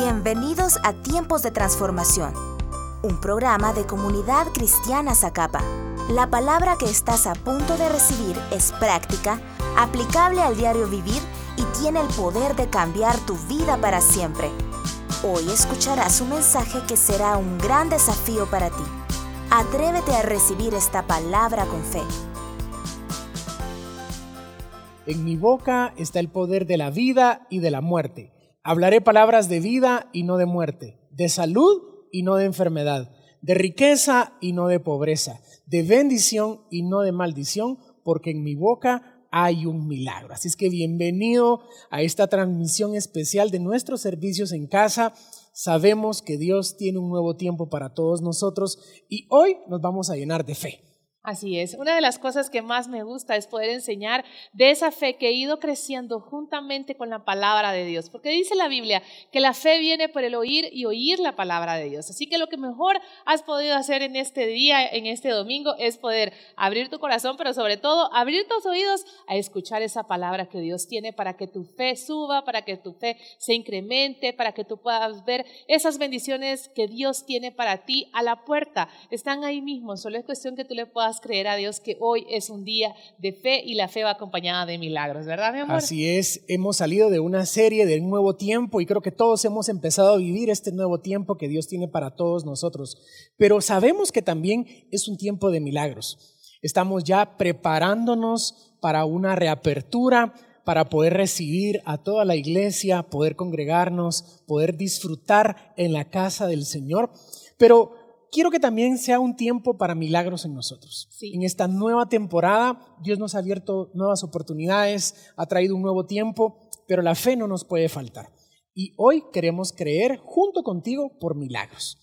Bienvenidos a Tiempos de Transformación, un programa de comunidad cristiana Zacapa. La palabra que estás a punto de recibir es práctica, aplicable al diario vivir y tiene el poder de cambiar tu vida para siempre. Hoy escucharás un mensaje que será un gran desafío para ti. Atrévete a recibir esta palabra con fe. En mi boca está el poder de la vida y de la muerte. Hablaré palabras de vida y no de muerte, de salud y no de enfermedad, de riqueza y no de pobreza, de bendición y no de maldición, porque en mi boca hay un milagro. Así es que bienvenido a esta transmisión especial de nuestros servicios en casa. Sabemos que Dios tiene un nuevo tiempo para todos nosotros y hoy nos vamos a llenar de fe. Así es. Una de las cosas que más me gusta es poder enseñar de esa fe que ha ido creciendo juntamente con la palabra de Dios. Porque dice la Biblia que la fe viene por el oír y oír la palabra de Dios. Así que lo que mejor has podido hacer en este día, en este domingo, es poder abrir tu corazón, pero sobre todo abrir tus oídos a escuchar esa palabra que Dios tiene para que tu fe suba, para que tu fe se incremente, para que tú puedas ver esas bendiciones que Dios tiene para ti a la puerta. Están ahí mismo. Solo es cuestión que tú le puedas creer a Dios que hoy es un día de fe y la fe va acompañada de milagros, ¿verdad, mi amor? Así es, hemos salido de una serie del nuevo tiempo y creo que todos hemos empezado a vivir este nuevo tiempo que Dios tiene para todos nosotros. Pero sabemos que también es un tiempo de milagros. Estamos ya preparándonos para una reapertura, para poder recibir a toda la iglesia, poder congregarnos, poder disfrutar en la casa del Señor. Pero quiero que también sea un tiempo para milagros en nosotros. En esta nueva temporada, Dios nos ha abierto nuevas oportunidades, ha traído un nuevo tiempo, pero la fe no nos puede faltar. Y hoy queremos creer junto contigo por milagros.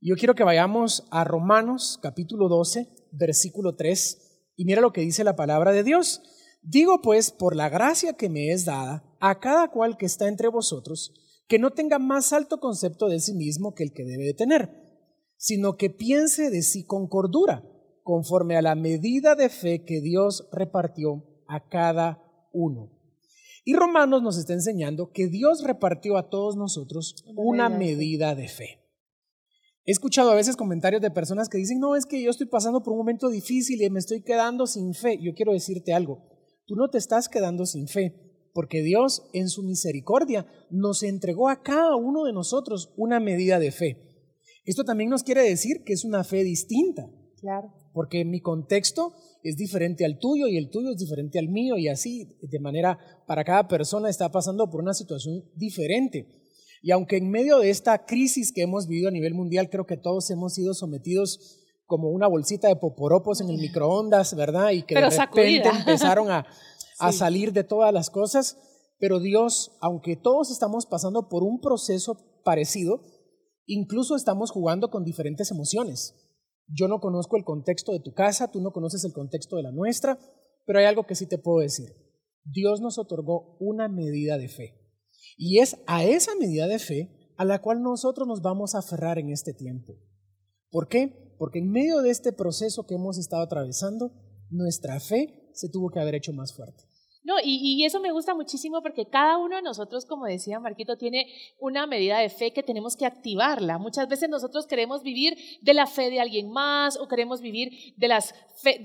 Yo quiero que vayamos a Romanos capítulo 12, versículo 3, y mira lo que dice la palabra de Dios. Digo pues, por la gracia que me es dada, a cada cual que está entre vosotros, que no tenga más alto concepto de sí mismo que el que debe de tener sino que piense de sí con cordura, conforme a la medida de fe que Dios repartió a cada uno. Y Romanos nos está enseñando que Dios repartió a todos nosotros una medida de fe. He escuchado a veces comentarios de personas que dicen, no, es que yo estoy pasando por un momento difícil y me estoy quedando sin fe. Yo quiero decirte algo, tú no te estás quedando sin fe, porque Dios en su misericordia nos entregó a cada uno de nosotros una medida de fe. Esto también nos quiere decir que es una fe distinta. Claro. Porque mi contexto es diferente al tuyo y el tuyo es diferente al mío y así, de manera, para cada persona está pasando por una situación diferente. Y aunque en medio de esta crisis que hemos vivido a nivel mundial, creo que todos hemos sido sometidos como una bolsita de poporopos en el microondas, ¿verdad? Y que de repente empezaron a, a salir de todas las cosas. Pero Dios, aunque todos estamos pasando por un proceso parecido, Incluso estamos jugando con diferentes emociones. Yo no conozco el contexto de tu casa, tú no conoces el contexto de la nuestra, pero hay algo que sí te puedo decir. Dios nos otorgó una medida de fe. Y es a esa medida de fe a la cual nosotros nos vamos a aferrar en este tiempo. ¿Por qué? Porque en medio de este proceso que hemos estado atravesando, nuestra fe se tuvo que haber hecho más fuerte. No, y, eso me gusta muchísimo porque cada uno de nosotros, como decía Marquito, tiene una medida de fe que tenemos que activarla. Muchas veces nosotros queremos vivir de la fe de alguien más o queremos vivir de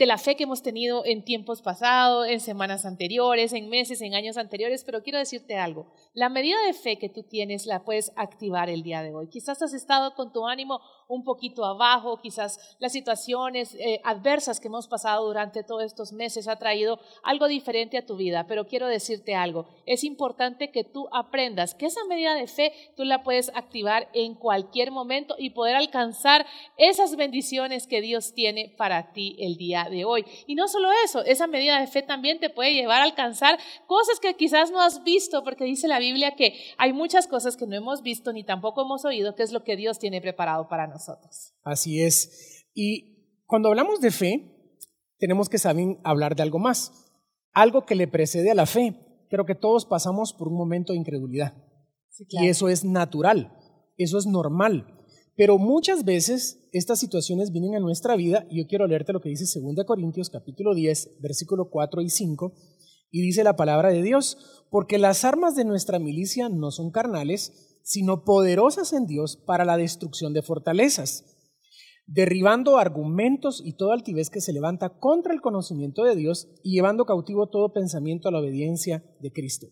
la fe que hemos tenido en tiempos pasados, en semanas anteriores, en meses, en años anteriores, pero quiero decirte algo. La medida de fe que tú tienes la puedes activar el día de hoy. Quizás has estado con tu ánimo un poquito abajo, quizás las situaciones eh, adversas que hemos pasado durante todos estos meses ha traído algo diferente a tu vida, pero quiero decirte algo, es importante que tú aprendas que esa medida de fe tú la puedes activar en cualquier momento y poder alcanzar esas bendiciones que Dios tiene para ti el día de hoy. Y no solo eso, esa medida de fe también te puede llevar a alcanzar cosas que quizás no has visto, porque dice la Biblia que hay muchas cosas que no hemos visto ni tampoco hemos oído, que es lo que Dios tiene preparado para nosotros. Así es. Y cuando hablamos de fe, tenemos que saber hablar de algo más, algo que le precede a la fe. Creo que todos pasamos por un momento de incredulidad. Y eso es natural, eso es normal. Pero muchas veces estas situaciones vienen a nuestra vida, y yo quiero leerte lo que dice 2 Corintios capítulo 10, versículo 4 y 5, y dice la palabra de Dios, porque las armas de nuestra milicia no son carnales, sino poderosas en Dios para la destrucción de fortalezas, derribando argumentos y toda altivez que se levanta contra el conocimiento de Dios y llevando cautivo todo pensamiento a la obediencia de Cristo.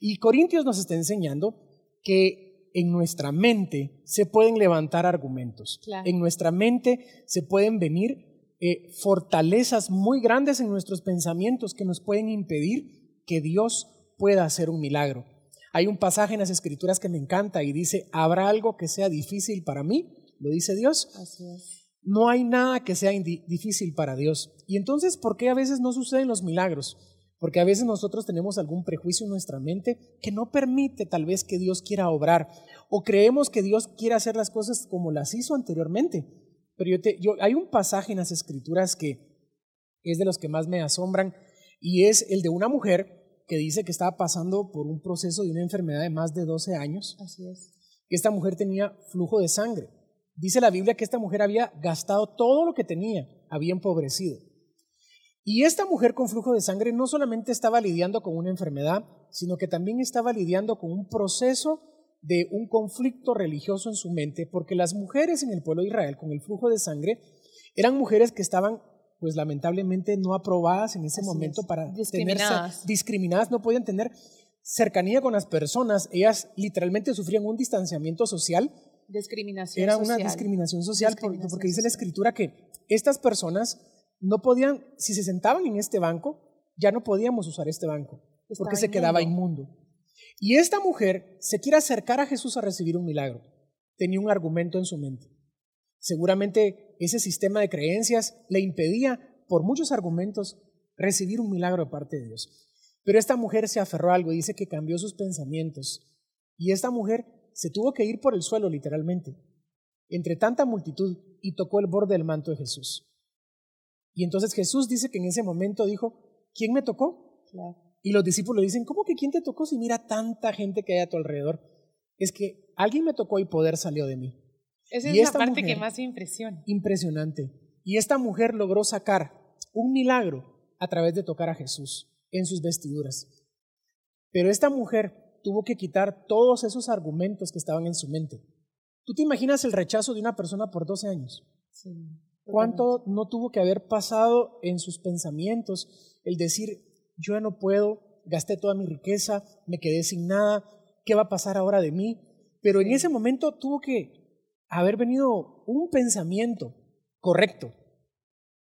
Y Corintios nos está enseñando que en nuestra mente se pueden levantar argumentos, en nuestra mente se pueden venir eh, fortalezas muy grandes en nuestros pensamientos que nos pueden impedir que Dios pueda hacer un milagro. Hay un pasaje en las escrituras que me encanta y dice, ¿habrá algo que sea difícil para mí? Lo dice Dios. No hay nada que sea difícil para Dios. Y entonces, ¿por qué a veces no suceden los milagros? Porque a veces nosotros tenemos algún prejuicio en nuestra mente que no permite tal vez que Dios quiera obrar o creemos que Dios quiere hacer las cosas como las hizo anteriormente. Pero yo, te, yo hay un pasaje en las escrituras que es de los que más me asombran y es el de una mujer que dice que estaba pasando por un proceso de una enfermedad de más de 12 años. Así es. Que esta mujer tenía flujo de sangre. Dice la Biblia que esta mujer había gastado todo lo que tenía, había empobrecido. Y esta mujer con flujo de sangre no solamente estaba lidiando con una enfermedad, sino que también estaba lidiando con un proceso de un conflicto religioso en su mente, porque las mujeres en el pueblo de Israel con el flujo de sangre eran mujeres que estaban pues lamentablemente no aprobadas en ese momento para discriminadas. discriminadas, no podían tener cercanía con las personas, ellas literalmente sufrían un distanciamiento social. Discriminación Era social. una discriminación social porque, dice la escritura que estas personas no podían, si se sentaban en este banco, ya no podíamos usar este banco porque se quedaba inmundo. Y esta mujer se quiere acercar a Jesús a recibir un milagro. Tenía un argumento en su mente. Seguramente ese sistema de creencias le impedía, por muchos argumentos, recibir un milagro de parte de Dios. Pero esta mujer se aferró a algo y dice que cambió sus pensamientos. Y esta mujer se tuvo que ir por el suelo, literalmente, entre tanta multitud, y tocó el borde del manto de Jesús. Y entonces Jesús dice que en ese momento dijo, ¿quién me tocó? Y los discípulos dicen, ¿cómo que quién te tocó si mira tanta gente que hay a tu alrededor? Es que alguien me tocó y poder salió de mí. Esa es la parte que más impresiona. Impresionante. Y esta mujer logró sacar un milagro a través de tocar a Jesús en sus vestiduras. Pero esta mujer tuvo que quitar todos esos argumentos que estaban en su mente. ¿Tú te imaginas el rechazo de una persona por 12 años? Sí, ¿Cuánto no tuvo que haber pasado en sus pensamientos el decir, yo no puedo, gasté toda mi riqueza, me quedé sin nada, ¿qué va a pasar ahora de mí? Pero en ese momento tuvo que haber venido un pensamiento correcto,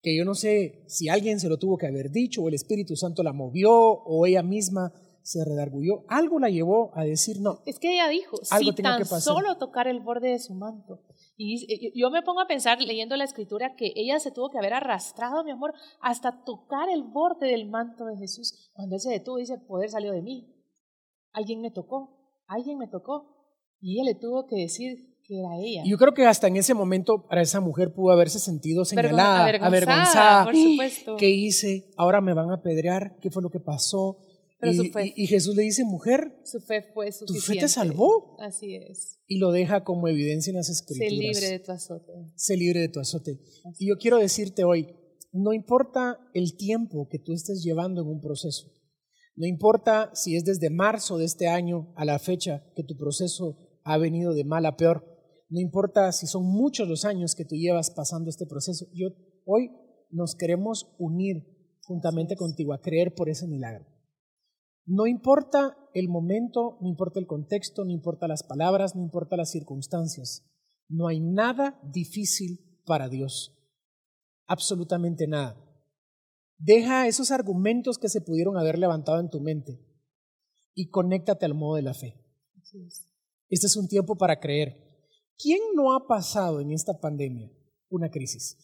que yo no sé si alguien se lo tuvo que haber dicho, o el Espíritu Santo la movió, o ella misma se redargulló, algo la llevó a decir no. Es que ella dijo, si tan solo tocar el borde de su manto. Y yo me pongo a pensar leyendo la escritura que ella se tuvo que haber arrastrado, mi amor, hasta tocar el borde del manto de Jesús. Cuando él se detuvo, dice, poder salió de mí. Alguien me tocó, alguien me tocó. Y ella le tuvo que decir, yo creo que hasta en ese momento para esa mujer pudo haberse sentido señalada, avergonzada. Por supuesto. ¿Qué hice? Ahora me van a apedrear. ¿Qué fue lo que pasó? Y, Jesús le dice, mujer, su fe fue tu fe te salvó. Así es. Y lo deja como evidencia en las escrituras. Sé libre de tu azote. Sé libre de tu azote. Y yo quiero decirte hoy, no importa el tiempo que tú estés llevando en un proceso. No importa si es desde marzo de este año a la fecha que tu proceso ha venido de mal a peor. No importa si son muchos los años que tú llevas pasando este proceso. Yo hoy nos queremos unir juntamente contigo a creer por ese milagro. No importa el momento, no importa el contexto, no importa las palabras, no importa las circunstancias. No hay nada difícil para Dios. Absolutamente nada. Deja esos argumentos que se pudieron haber levantado en tu mente y conéctate al modo de la fe. Este es un tiempo para creer. ¿Quién no ha pasado en esta pandemia una crisis?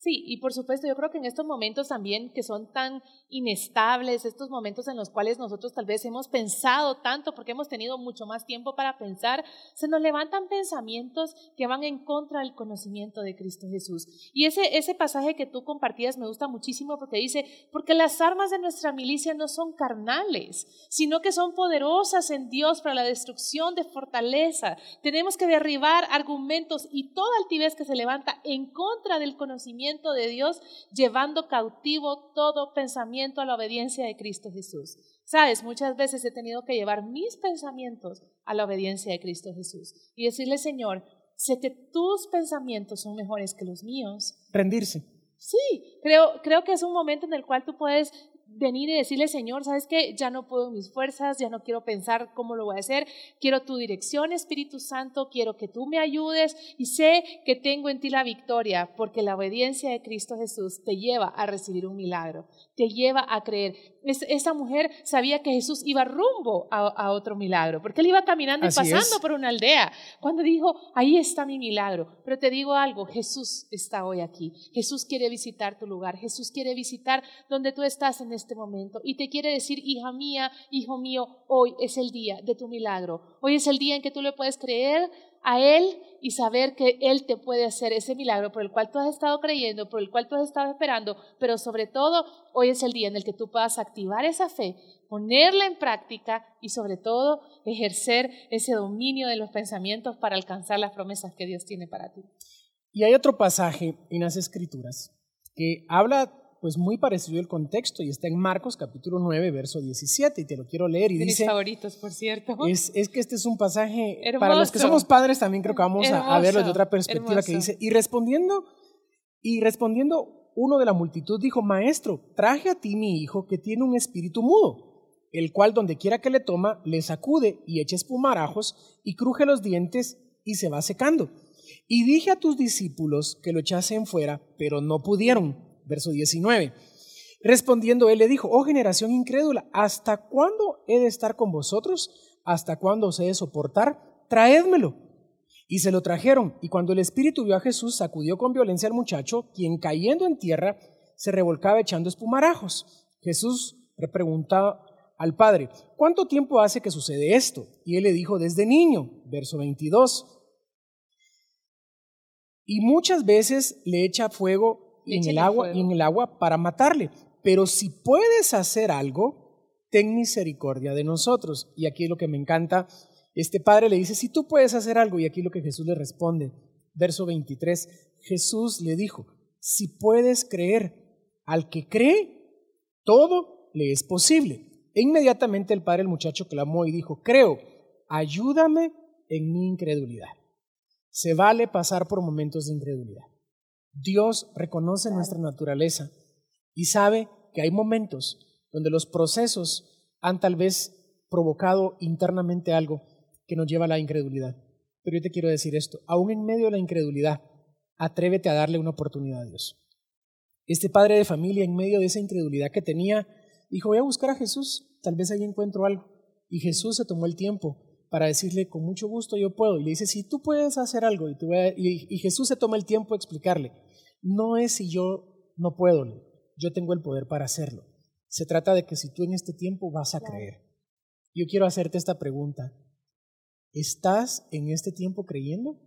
Sí, y por supuesto, yo creo que en estos momentos también que son tan inestables, estos momentos en los cuales nosotros tal vez hemos pensado tanto porque hemos tenido mucho más tiempo para pensar, se nos levantan pensamientos que van en contra del conocimiento de Cristo Jesús. Y ese, ese pasaje que tú compartías me gusta muchísimo porque dice, porque las armas de nuestra milicia no son carnales, sino que son poderosas en Dios para la destrucción de fortaleza. Tenemos que derribar argumentos y toda altivez que se levanta en contra del conocimiento de Dios, llevando cautivo todo pensamiento a la obediencia de Cristo Jesús. Sabes, muchas veces he tenido que llevar mis pensamientos a la obediencia de Cristo Jesús y decirle, Señor, sé que tus pensamientos son mejores que los míos. Rendirse. Sí, creo, creo que es un momento en el cual tú puedes venir y decirle, Señor, ¿sabes qué? Ya no puedo mis fuerzas, ya no quiero pensar cómo lo voy a hacer, quiero tu dirección, Espíritu Santo, quiero que tú me ayudes y sé que tengo en ti la victoria, porque la obediencia de Cristo Jesús te lleva a recibir un milagro, te lleva a creer. Esa mujer sabía que Jesús iba rumbo a, otro milagro, porque él iba caminando y pasando por una aldea, cuando dijo, ahí está mi milagro. Pero te digo algo, Jesús está hoy aquí, Jesús quiere visitar tu lugar, Jesús quiere visitar donde tú estás en este momento y te quiere decir, hija mía, hijo mío, hoy es el día de tu milagro, hoy es el día en que tú le puedes creer a Él y saber que Él te puede hacer ese milagro por el cual tú has estado creyendo, por el cual tú has estado esperando, pero sobre todo hoy es el día en el que tú puedas activar esa fe, ponerla en práctica y sobre todo ejercer ese dominio de los pensamientos para alcanzar las promesas que Dios tiene para ti. Y hay otro pasaje en las Escrituras que habla pues muy parecido el contexto y está en Marcos capítulo 9, verso 17 y te lo quiero leer y de dice... mis favoritos, por cierto. Es, es, que este es un pasaje, para los que somos padres también creo que vamos a, verlo de otra perspectiva que dice, y respondiendo, y respondiendo uno de la multitud dijo, maestro, traje a ti mi hijo que tiene un espíritu mudo, el cual donde quiera que le toma, le sacude y echa espumarajos y cruje los dientes y se va secando. Y dije a tus discípulos que lo echasen fuera, pero no pudieron verso 19. Respondiendo él le dijo, oh generación incrédula, ¿hasta cuándo he de estar con vosotros? ¿Hasta cuándo os he de soportar? Traédmelo. Y se lo trajeron, y cuando el espíritu vio a Jesús, sacudió con violencia al muchacho, quien cayendo en tierra se revolcaba echando espumarajos. Jesús le preguntaba al padre, ¿cuánto tiempo hace que sucede esto? Y él le dijo, desde niño, verso 22. Y muchas veces le echa fuego en el agua y en el agua para matarle. Pero si puedes hacer algo, ten misericordia de nosotros. Y aquí es lo que me encanta. Este padre le dice, si tú puedes hacer algo, y aquí es lo que Jesús le responde. Verso 23, Jesús le dijo, si puedes creer, al que cree, todo le es posible. E inmediatamente el padre, el muchacho, clamó y dijo, creo, ayúdame en mi incredulidad. Se vale pasar por momentos de incredulidad. Dios reconoce nuestra naturaleza y sabe que hay momentos donde los procesos han tal vez provocado internamente algo que nos lleva a la incredulidad. Pero yo te quiero decir esto, aún en medio de la incredulidad, atrévete a darle una oportunidad a Dios. Este padre de familia, en medio de esa incredulidad que tenía, dijo, voy a buscar a Jesús, tal vez ahí encuentro algo. Y Jesús se tomó el tiempo para decirle, con mucho gusto yo puedo. Y le dice, si tú puedes hacer algo, y, y Jesús se toma el tiempo de explicarle, no es si yo no puedo, yo tengo el poder para hacerlo. Se trata de que si tú en este tiempo vas a creer. Yo quiero hacerte esta pregunta. ¿Estás en este tiempo creyendo?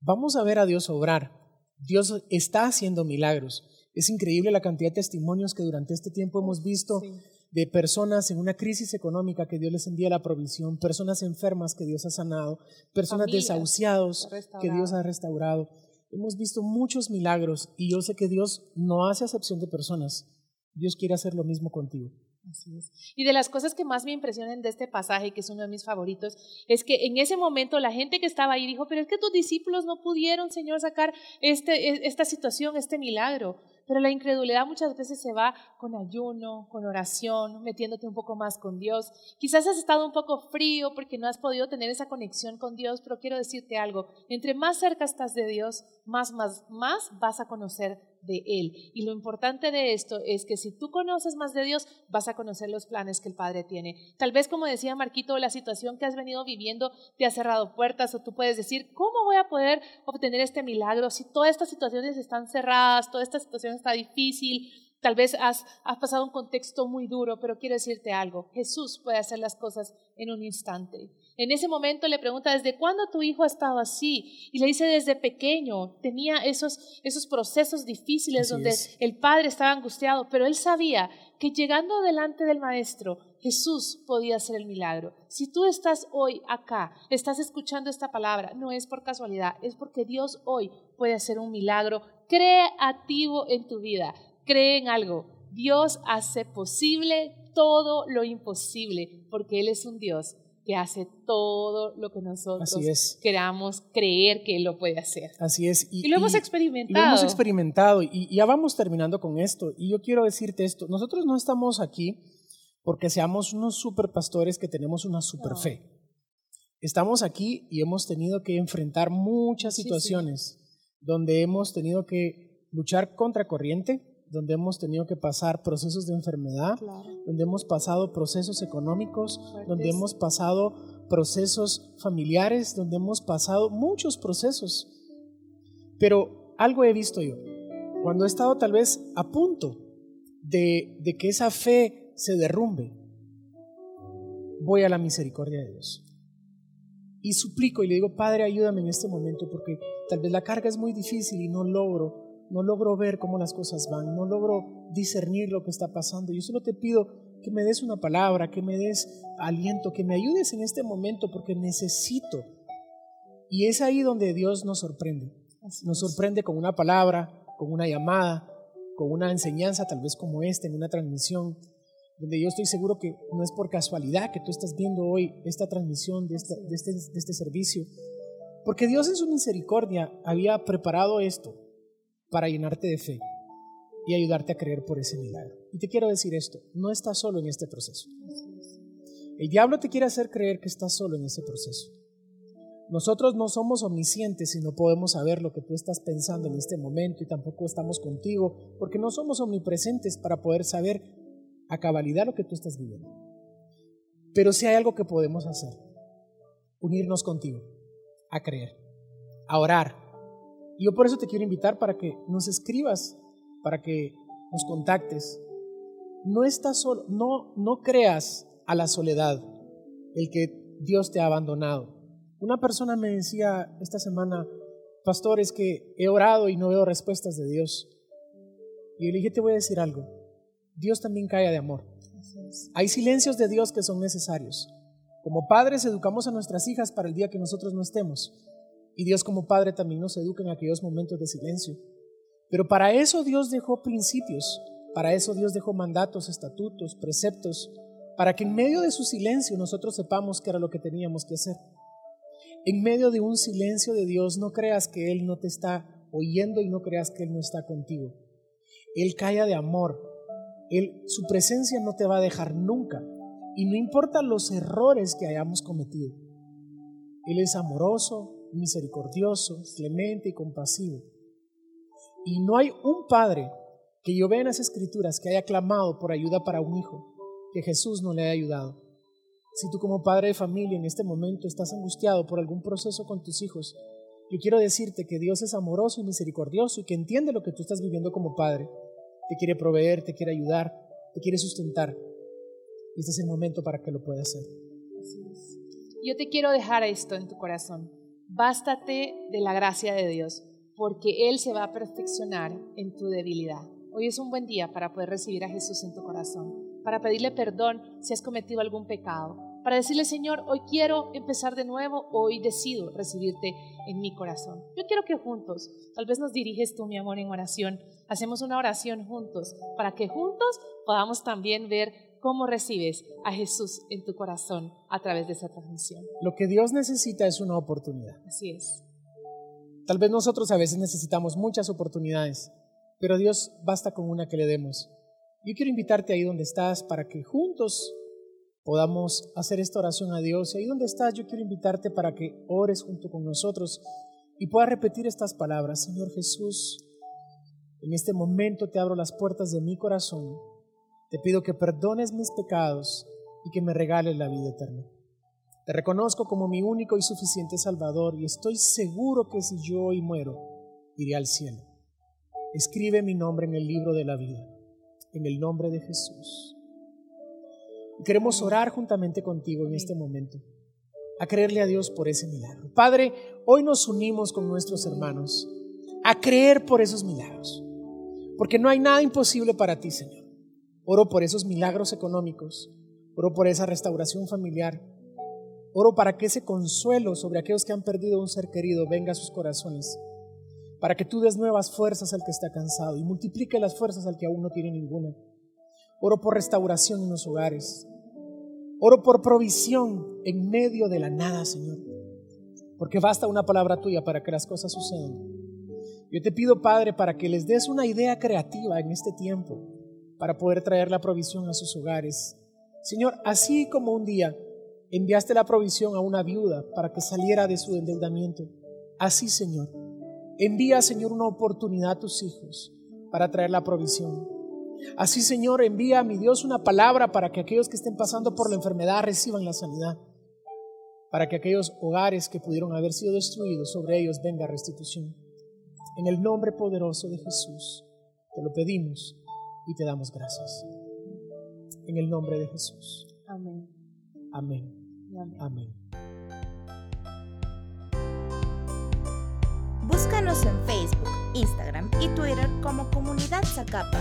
Vamos a ver a Dios obrar. Dios está haciendo milagros. Es increíble la cantidad de testimonios que durante este tiempo hemos visto de personas en una crisis económica que Dios les envía la provisión, personas enfermas que Dios ha sanado, personas desahuciados que Dios ha restaurado. Hemos visto muchos milagros y yo sé que Dios no hace acepción de personas. Dios quiere hacer lo mismo contigo. Así es. Y de las cosas que más me impresionan de este pasaje, que es uno de mis favoritos, es que en ese momento la gente que estaba ahí dijo, pero es que tus discípulos no pudieron, Señor, sacar este, e, esta situación, este milagro. Pero la incredulidad muchas veces se va con ayuno, con oración, metiéndote un poco más con Dios. Quizás has estado un poco frío porque no has podido tener esa conexión con Dios, pero quiero decirte algo, entre más cerca estás de Dios, más, más, más vas a conocer de Él. Y lo importante de esto es que si tú conoces más de Dios, vas a conocer los planes que el Padre tiene. Tal vez, como decía Marquito, la situación que has venido viviendo te ha cerrado puertas o tú puedes decir, ¿cómo voy a poder obtener este milagro si todas estas situaciones están cerradas, toda esta situación está difícil? Tal vez has, has pasado un contexto muy duro, pero quiero decirte algo, Jesús puede hacer las cosas en un instante. En ese momento le pregunta, ¿desde cuándo tu hijo ha estado así? Y le dice, desde pequeño, tenía esos, esos procesos difíciles donde el padre estaba angustiado, pero él sabía que llegando delante del maestro, Jesús podía hacer el milagro. Si tú estás hoy acá, estás escuchando esta palabra, no es por casualidad, es porque Dios hoy puede hacer un milagro creativo en tu vida. Cree en algo. Dios hace posible todo lo imposible, porque Él es un Dios que hace todo lo que nosotros queramos creer que Él lo puede hacer. Así es. Y, lo hemos experimentado. lo hemos experimentado y, ya vamos terminando con esto. Y yo quiero decirte esto, nosotros no estamos aquí porque seamos unos super pastores que tenemos una super fe. Estamos aquí y hemos tenido que enfrentar muchas situaciones donde hemos tenido que luchar contra corriente, donde hemos tenido que pasar procesos de enfermedad, donde hemos pasado procesos económicos, donde hemos pasado procesos familiares, donde hemos pasado muchos procesos. Pero algo he visto yo, cuando he estado tal vez a punto de, de que esa fe se derrumbe, voy a la misericordia de Dios. Y suplico y le digo, Padre, ayúdame en este momento porque tal vez la carga es muy difícil y no logro no logro ver cómo las cosas van, no logro discernir lo que está pasando. Yo solo te pido que me des una palabra, que me des aliento, que me ayudes en este momento porque necesito. Y es ahí donde Dios nos sorprende. Nos sorprende con una palabra, con una llamada, con una enseñanza tal vez como esta, en una transmisión, donde yo estoy seguro que no es por casualidad que tú estás viendo hoy esta transmisión de, de, este, de este servicio, porque Dios en su misericordia había preparado esto para llenarte de fe y ayudarte a creer por ese milagro. Y te quiero decir esto, no estás solo en este proceso. El diablo te quiere hacer creer que estás solo en ese proceso. Nosotros no somos omniscientes y no podemos saber lo que tú estás pensando en este momento y tampoco estamos contigo porque no somos omnipresentes para poder saber a cabalidad lo que tú estás viviendo. Pero si hay algo que podemos hacer, unirnos contigo, a creer, a orar, y yo por eso te quiero invitar para que nos escribas, para que nos contactes. No estás solo, no, no creas a la soledad, el que Dios te ha abandonado. Una persona me decía esta semana, pastor, es que he orado y no veo respuestas de Dios. Y yo le dije, te voy a decir algo, Dios también cae de amor. Hay silencios de Dios que son necesarios. Como padres educamos a nuestras hijas para el día que nosotros no estemos. Y Dios como Padre también nos educa en aquellos momentos de silencio. Pero para eso Dios dejó principios, para eso Dios dejó mandatos, estatutos, preceptos, para que en medio de su silencio nosotros sepamos qué era lo que teníamos que hacer. En medio de un silencio de Dios, no creas que Él no te está oyendo y no creas que Él no está contigo. Él calla de amor. Él, su presencia no te va a dejar nunca. Y no importa los errores que hayamos cometido. Él es amoroso, misericordioso, clemente y compasivo. Y no hay un padre que yo vea en las escrituras que haya clamado por ayuda para un hijo, que Jesús no le haya ayudado. Si tú como padre de familia en este momento estás angustiado por algún proceso con tus hijos, yo quiero decirte que Dios es amoroso y misericordioso y que entiende lo que tú estás viviendo como padre. Te quiere proveer, te quiere ayudar, te quiere sustentar. Y este es el momento para que lo puedas hacer. Yo te quiero dejar esto en tu corazón. Bástate de la gracia de Dios, porque Él se va a perfeccionar en tu debilidad. Hoy es un buen día para poder recibir a Jesús en tu corazón, para pedirle perdón si has cometido algún pecado, para decirle, Señor, hoy quiero empezar de nuevo, hoy decido recibirte en mi corazón. Yo quiero que juntos, tal vez nos diriges tú, mi amor, en oración, hacemos una oración juntos, para que juntos podamos también ver cómo recibes a Jesús en tu corazón a través de esa transmisión. Lo que Dios necesita es una oportunidad. Así es. Tal vez nosotros a veces necesitamos muchas oportunidades, pero Dios basta con una que le demos. Yo quiero invitarte ahí donde estás para que juntos podamos hacer esta oración a Dios. Y ahí donde estás, yo quiero invitarte para que ores junto con nosotros y puedas repetir estas palabras. Señor Jesús, en este momento te abro las puertas de mi corazón te pido que perdones mis pecados y que me regales la vida eterna. Te reconozco como mi único y suficiente Salvador y estoy seguro que si yo hoy muero, iré al cielo. Escribe mi nombre en el libro de la vida, en el nombre de Jesús. Queremos orar juntamente contigo en este momento, a creerle a Dios por ese milagro. Padre, hoy nos unimos con nuestros hermanos a creer por esos milagros, porque no hay nada imposible para ti, Señor. Oro por esos milagros económicos. Oro por esa restauración familiar. Oro para que ese consuelo sobre aquellos que han perdido un ser querido venga a sus corazones. Para que tú des nuevas fuerzas al que está cansado y multiplique las fuerzas al que aún no tiene ninguna. Oro por restauración en los hogares. Oro por provisión en medio de la nada, Señor. Porque basta una palabra tuya para que las cosas sucedan. Yo te pido, Padre, para que les des una idea creativa en este tiempo para poder traer la provisión a sus hogares. Señor, así como un día enviaste la provisión a una viuda para que saliera de su endeudamiento, así, Señor, envía, Señor, una oportunidad a tus hijos para traer la provisión. Así, Señor, envía a mi Dios una palabra para que aquellos que estén pasando por la enfermedad reciban la sanidad, para que aquellos hogares que pudieron haber sido destruidos sobre ellos venga restitución. En el nombre poderoso de Jesús, te lo pedimos y te damos gracias. En el nombre de Jesús. Amén. Amén. Amén. Búscanos en Facebook, Instagram y Twitter como Comunidad Zacapa.